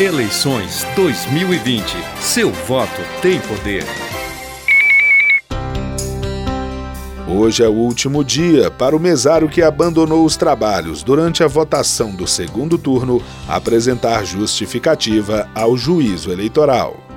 Eleições 2020. Seu voto tem poder. Hoje é o último dia para o mesário que abandonou os trabalhos durante a votação do segundo turno apresentar justificativa ao juízo eleitoral.